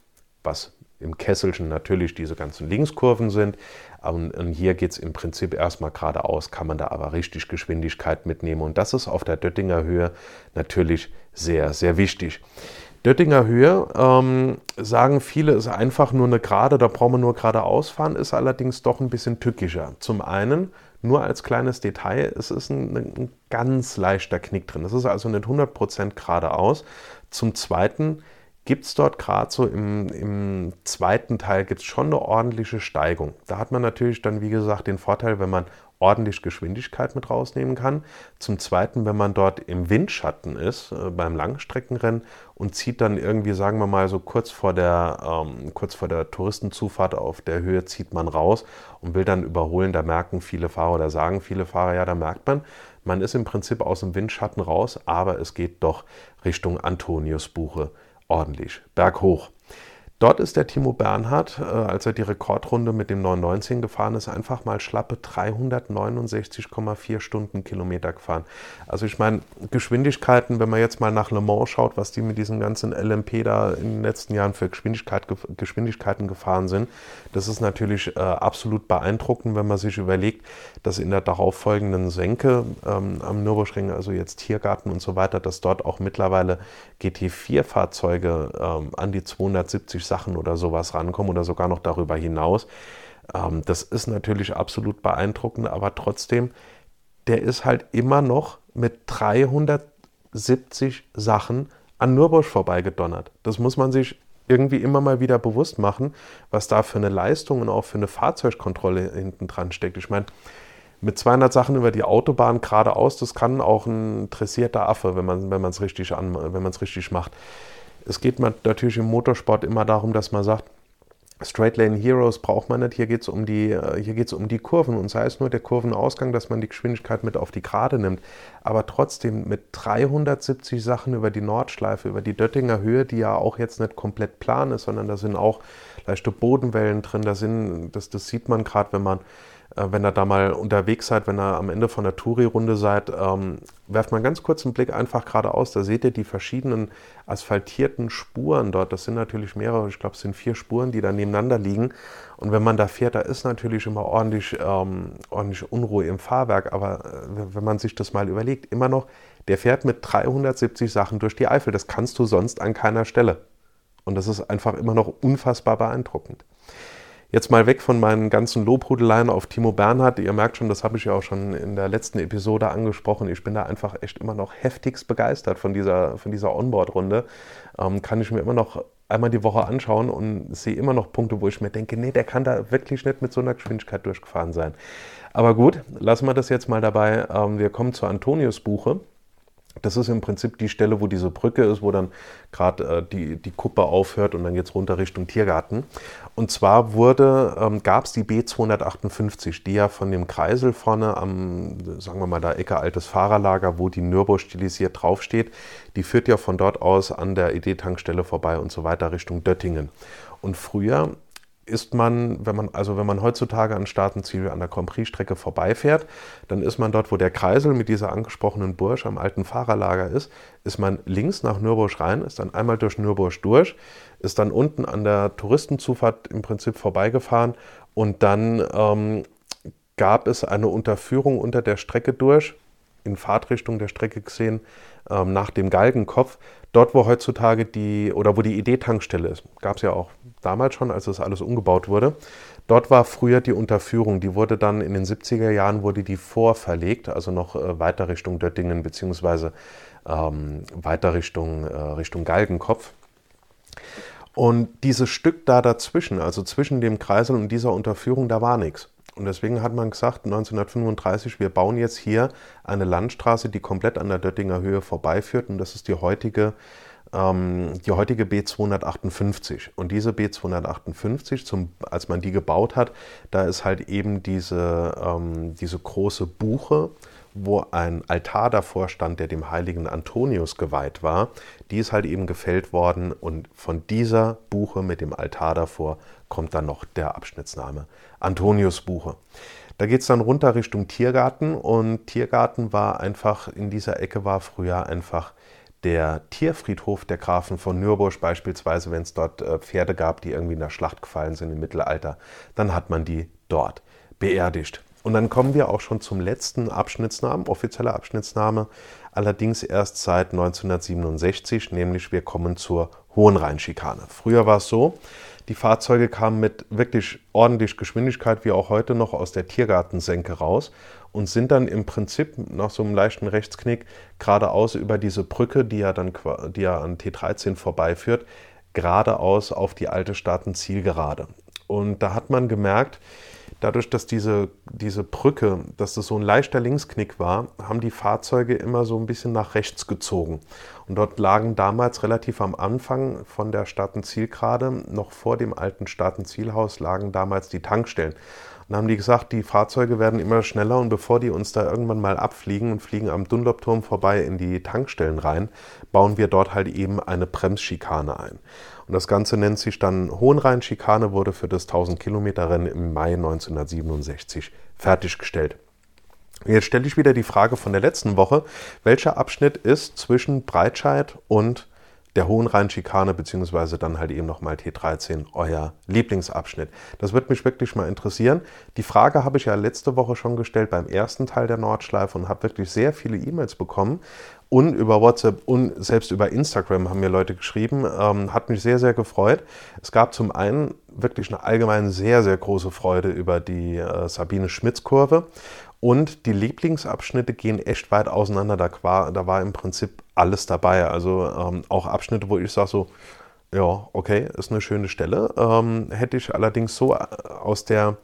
was im Kesselchen natürlich diese ganzen Linkskurven sind. Und, hier geht es im Prinzip erstmal geradeaus, kann man da aber richtig Geschwindigkeit mitnehmen. Und das ist auf der Döttinger Höhe natürlich sehr, sehr wichtig. Döttinger Höhe, ähm, sagen viele, ist einfach nur eine Gerade, da brauchen wir nur geradeaus fahren, ist allerdings doch ein bisschen tückischer. Zum einen, nur als kleines Detail, es ist ein, ein ganz leichter Knick drin. Es ist also nicht 100% geradeaus. Zum zweiten, gibt es dort gerade so im, im zweiten Teil gibt schon eine ordentliche Steigung. Da hat man natürlich dann, wie gesagt, den Vorteil, wenn man ordentlich Geschwindigkeit mit rausnehmen kann. Zum Zweiten, wenn man dort im Windschatten ist äh, beim Langstreckenrennen und zieht dann irgendwie, sagen wir mal, so kurz vor der, ähm, kurz vor der Touristenzufahrt auf der Höhe zieht man raus und will dann überholen. Da merken viele Fahrer oder sagen viele Fahrer, ja, da merkt man, man ist im Prinzip aus dem Windschatten raus, aber es geht doch Richtung Antoniusbuche ordentlich berghoch. Dort ist der Timo Bernhard, äh, als er die Rekordrunde mit dem 919 gefahren ist, einfach mal schlappe 369,4 Stundenkilometer gefahren. Also ich meine, Geschwindigkeiten, wenn man jetzt mal nach Le Mans schaut, was die mit diesem ganzen LMP da in den letzten Jahren für Geschwindigkeit, Geschwindigkeiten gefahren sind, das ist natürlich äh, absolut beeindruckend, wenn man sich überlegt, dass in der darauffolgenden Senke ähm, am Nürburgring, also jetzt Tiergarten und so weiter, dass dort auch mittlerweile GT4-Fahrzeuge ähm, an die 270 Sachen oder sowas rankommen oder sogar noch darüber hinaus. Ähm, das ist natürlich absolut beeindruckend, aber trotzdem, der ist halt immer noch mit 370 Sachen an Nürburg vorbeigedonnert. Das muss man sich irgendwie immer mal wieder bewusst machen, was da für eine Leistung und auch für eine Fahrzeugkontrolle hinten dran steckt. Ich meine, mit 200 Sachen über die Autobahn geradeaus, das kann auch ein dressierter Affe, wenn man es richtig, richtig macht. Es geht natürlich im Motorsport immer darum, dass man sagt, Straight Lane Heroes braucht man nicht. Hier geht es um, die, äh, um die Kurven und sei es nur der Kurvenausgang, dass man die Geschwindigkeit mit auf die Gerade nimmt. Aber trotzdem mit 370 Sachen über die Nordschleife, über die Döttinger Höhe, die ja auch jetzt nicht komplett plan ist, sondern da sind auch leichte Bodenwellen drin. Da sind, das, das sieht man gerade, wenn man äh, wenn ihr da mal unterwegs seid, wenn ihr am Ende von der Touri-Runde seid, ähm, werft mal ganz kurz einen Blick einfach geradeaus. Da seht ihr die verschiedenen asphaltierten Spuren dort. Das sind natürlich mehrere, ich glaube, es sind vier Spuren, die da nebeneinander liegen. Und wenn man da fährt, da ist natürlich immer ordentlich, ähm, ordentlich Unruhe im Fahrwerk. Aber äh, wenn man sich das mal überlegt, immer noch, der fährt mit 370 Sachen durch die Eifel. Das kannst du sonst an keiner Stelle. Und das ist einfach immer noch unfassbar beeindruckend. Jetzt mal weg von meinen ganzen Lobhudeleien auf Timo Bernhard. Ihr merkt schon, das habe ich ja auch schon in der letzten Episode angesprochen. Ich bin da einfach echt immer noch heftigst begeistert von dieser, von dieser Onboard-Runde. Ähm, kann ich mir immer noch einmal die Woche anschauen und sehe immer noch Punkte, wo ich mir denke, nee, der kann da wirklich nicht mit so einer Geschwindigkeit durchgefahren sein. Aber gut, lassen wir das jetzt mal dabei. Ähm, wir kommen zur Antonius-Buche. Das ist im Prinzip die Stelle, wo diese Brücke ist, wo dann gerade äh, die, die Kuppe aufhört und dann geht es runter Richtung Tiergarten. Und zwar wurde, ähm, gab es die B258, die ja von dem Kreisel vorne am, sagen wir mal, da Ecke altes Fahrerlager, wo die Nürburg stilisiert draufsteht, die führt ja von dort aus an der ED-Tankstelle vorbei und so weiter Richtung Döttingen. Und früher ist man, wenn man, also wenn man heutzutage an Startenziel an der Grand Prix-Strecke vorbeifährt, dann ist man dort, wo der Kreisel mit dieser angesprochenen Bursch am alten Fahrerlager ist, ist man links nach Nürburg rein, ist dann einmal durch Nürburg durch, ist dann unten an der Touristenzufahrt im Prinzip vorbeigefahren und dann ähm, gab es eine Unterführung unter der Strecke durch, in Fahrtrichtung der Strecke gesehen, ähm, nach dem Galgenkopf. Dort, wo heutzutage die, oder wo die ID-Tankstelle ist, gab es ja auch damals schon, als das alles umgebaut wurde. Dort war früher die Unterführung, die wurde dann in den 70er Jahren, wurde die vorverlegt, also noch äh, weiter Richtung Döttingen, beziehungsweise ähm, weiter Richtung, äh, Richtung Galgenkopf. Und dieses Stück da dazwischen, also zwischen dem Kreisel und dieser Unterführung, da war nichts. Und deswegen hat man gesagt, 1935, wir bauen jetzt hier eine Landstraße, die komplett an der Döttinger Höhe vorbeiführt. Und das ist die heutige, ähm, die heutige B258. Und diese B258, zum, als man die gebaut hat, da ist halt eben diese, ähm, diese große Buche wo ein Altar davor stand, der dem heiligen Antonius geweiht war, die ist halt eben gefällt worden und von dieser Buche mit dem Altar davor kommt dann noch der Abschnittsname Antonius-Buche. Da geht es dann runter Richtung Tiergarten und Tiergarten war einfach, in dieser Ecke war früher einfach der Tierfriedhof der Grafen von Nürburg beispielsweise, wenn es dort äh, Pferde gab, die irgendwie in der Schlacht gefallen sind im Mittelalter, dann hat man die dort beerdigt. Und dann kommen wir auch schon zum letzten Abschnittsnamen, offizieller Abschnittsname, allerdings erst seit 1967, nämlich wir kommen zur Hohenrheinschikane. Früher war es so, die Fahrzeuge kamen mit wirklich ordentlich Geschwindigkeit, wie auch heute noch, aus der Tiergartensenke raus und sind dann im Prinzip nach so einem leichten Rechtsknick geradeaus über diese Brücke, die ja dann die ja an T13 vorbeiführt, geradeaus auf die alte Staaten-Zielgerade. Und da hat man gemerkt, dadurch, dass diese, diese Brücke, dass das so ein leichter Linksknick war, haben die Fahrzeuge immer so ein bisschen nach rechts gezogen. Und dort lagen damals relativ am Anfang von der Staaten-Zielgerade, noch vor dem alten Staaten-Zielhaus, lagen damals die Tankstellen. Dann haben die gesagt, die Fahrzeuge werden immer schneller und bevor die uns da irgendwann mal abfliegen und fliegen am Dunlop-Turm vorbei in die Tankstellen rein, bauen wir dort halt eben eine Bremsschikane ein. Und das Ganze nennt sich dann Hohenrhein-Schikane, wurde für das 1000-Kilometer-Rennen im Mai 1967 fertiggestellt. Jetzt stelle ich wieder die Frage von der letzten Woche. Welcher Abschnitt ist zwischen Breitscheid und der Hohenrhein-Schikane, beziehungsweise dann halt eben nochmal T13, euer Lieblingsabschnitt. Das wird mich wirklich mal interessieren. Die Frage habe ich ja letzte Woche schon gestellt beim ersten Teil der Nordschleife und habe wirklich sehr viele E-Mails bekommen. Und über WhatsApp und selbst über Instagram haben mir Leute geschrieben. Ähm, hat mich sehr, sehr gefreut. Es gab zum einen wirklich eine allgemein sehr, sehr große Freude über die äh, Sabine Schmitz-Kurve. Und die Lieblingsabschnitte gehen echt weit auseinander. Da war, da war im Prinzip alles dabei. Also ähm, auch Abschnitte, wo ich sage so, ja, okay, ist eine schöne Stelle. Ähm, hätte ich allerdings so äh, aus der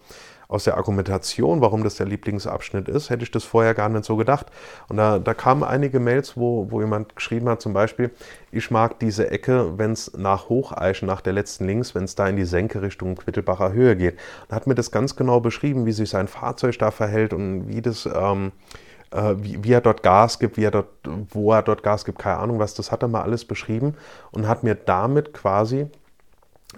aus der Argumentation, warum das der Lieblingsabschnitt ist, hätte ich das vorher gar nicht so gedacht. Und da, da kamen einige Mails, wo, wo jemand geschrieben hat, zum Beispiel, ich mag diese Ecke, wenn es nach Hocheichen, nach der letzten Links, wenn es da in die Senke Richtung Quittelbacher Höhe geht. Und hat mir das ganz genau beschrieben, wie sich sein Fahrzeug da verhält und wie das... Ähm, äh, wie, wie, er dort Gas gibt, wie er dort, wo er dort Gas gibt, keine Ahnung was, das hat er mal alles beschrieben und hat mir damit quasi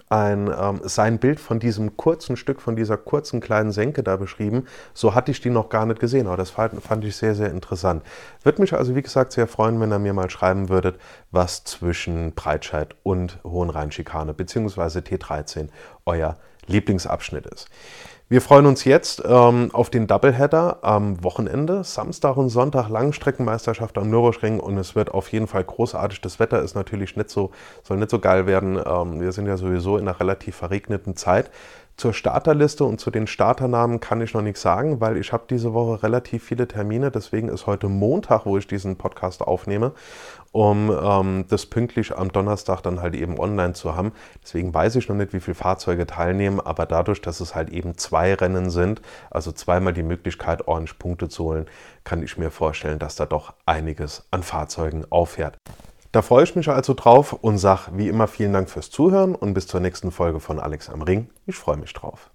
ein, ähm, sein Bild von diesem kurzen Stück, von dieser kurzen kleinen Senke da beschrieben. So hatte ich die noch gar nicht gesehen, aber das fand, fand ich sehr, sehr interessant. Würde mich also, wie gesagt, sehr freuen, wenn ihr mir mal schreiben würdet, was zwischen Breitscheid und Hohenrhein-Schikane bzw. T13 euer Lieblingsabschnitt ist. Wir freuen uns jetzt ähm, auf den Doubleheader am Wochenende. Samstag und Sonntag Langstreckenmeisterschaft am Nürburgring und es wird auf jeden Fall großartig. Das Wetter ist natürlich nicht so, soll nicht so geil werden. Ähm, wir sind ja sowieso in einer relativ verregneten Zeit. Zur Starterliste und zu den Starternamen kann ich noch nichts sagen, weil ich habe diese Woche relativ viele Termine. Deswegen ist heute Montag, wo ich diesen Podcast aufnehme, um ähm, das pünktlich am Donnerstag dann halt eben online zu haben. Deswegen weiß ich noch nicht, wie viele Fahrzeuge teilnehmen, aber dadurch, dass es halt eben zwei Rennen sind, also zweimal die Möglichkeit, ordentlich Punkte zu holen, kann ich mir vorstellen, dass da doch einiges an Fahrzeugen auffährt. Da freue ich mich also drauf und sage wie immer vielen Dank fürs Zuhören und bis zur nächsten Folge von Alex am Ring. Ich freue mich drauf.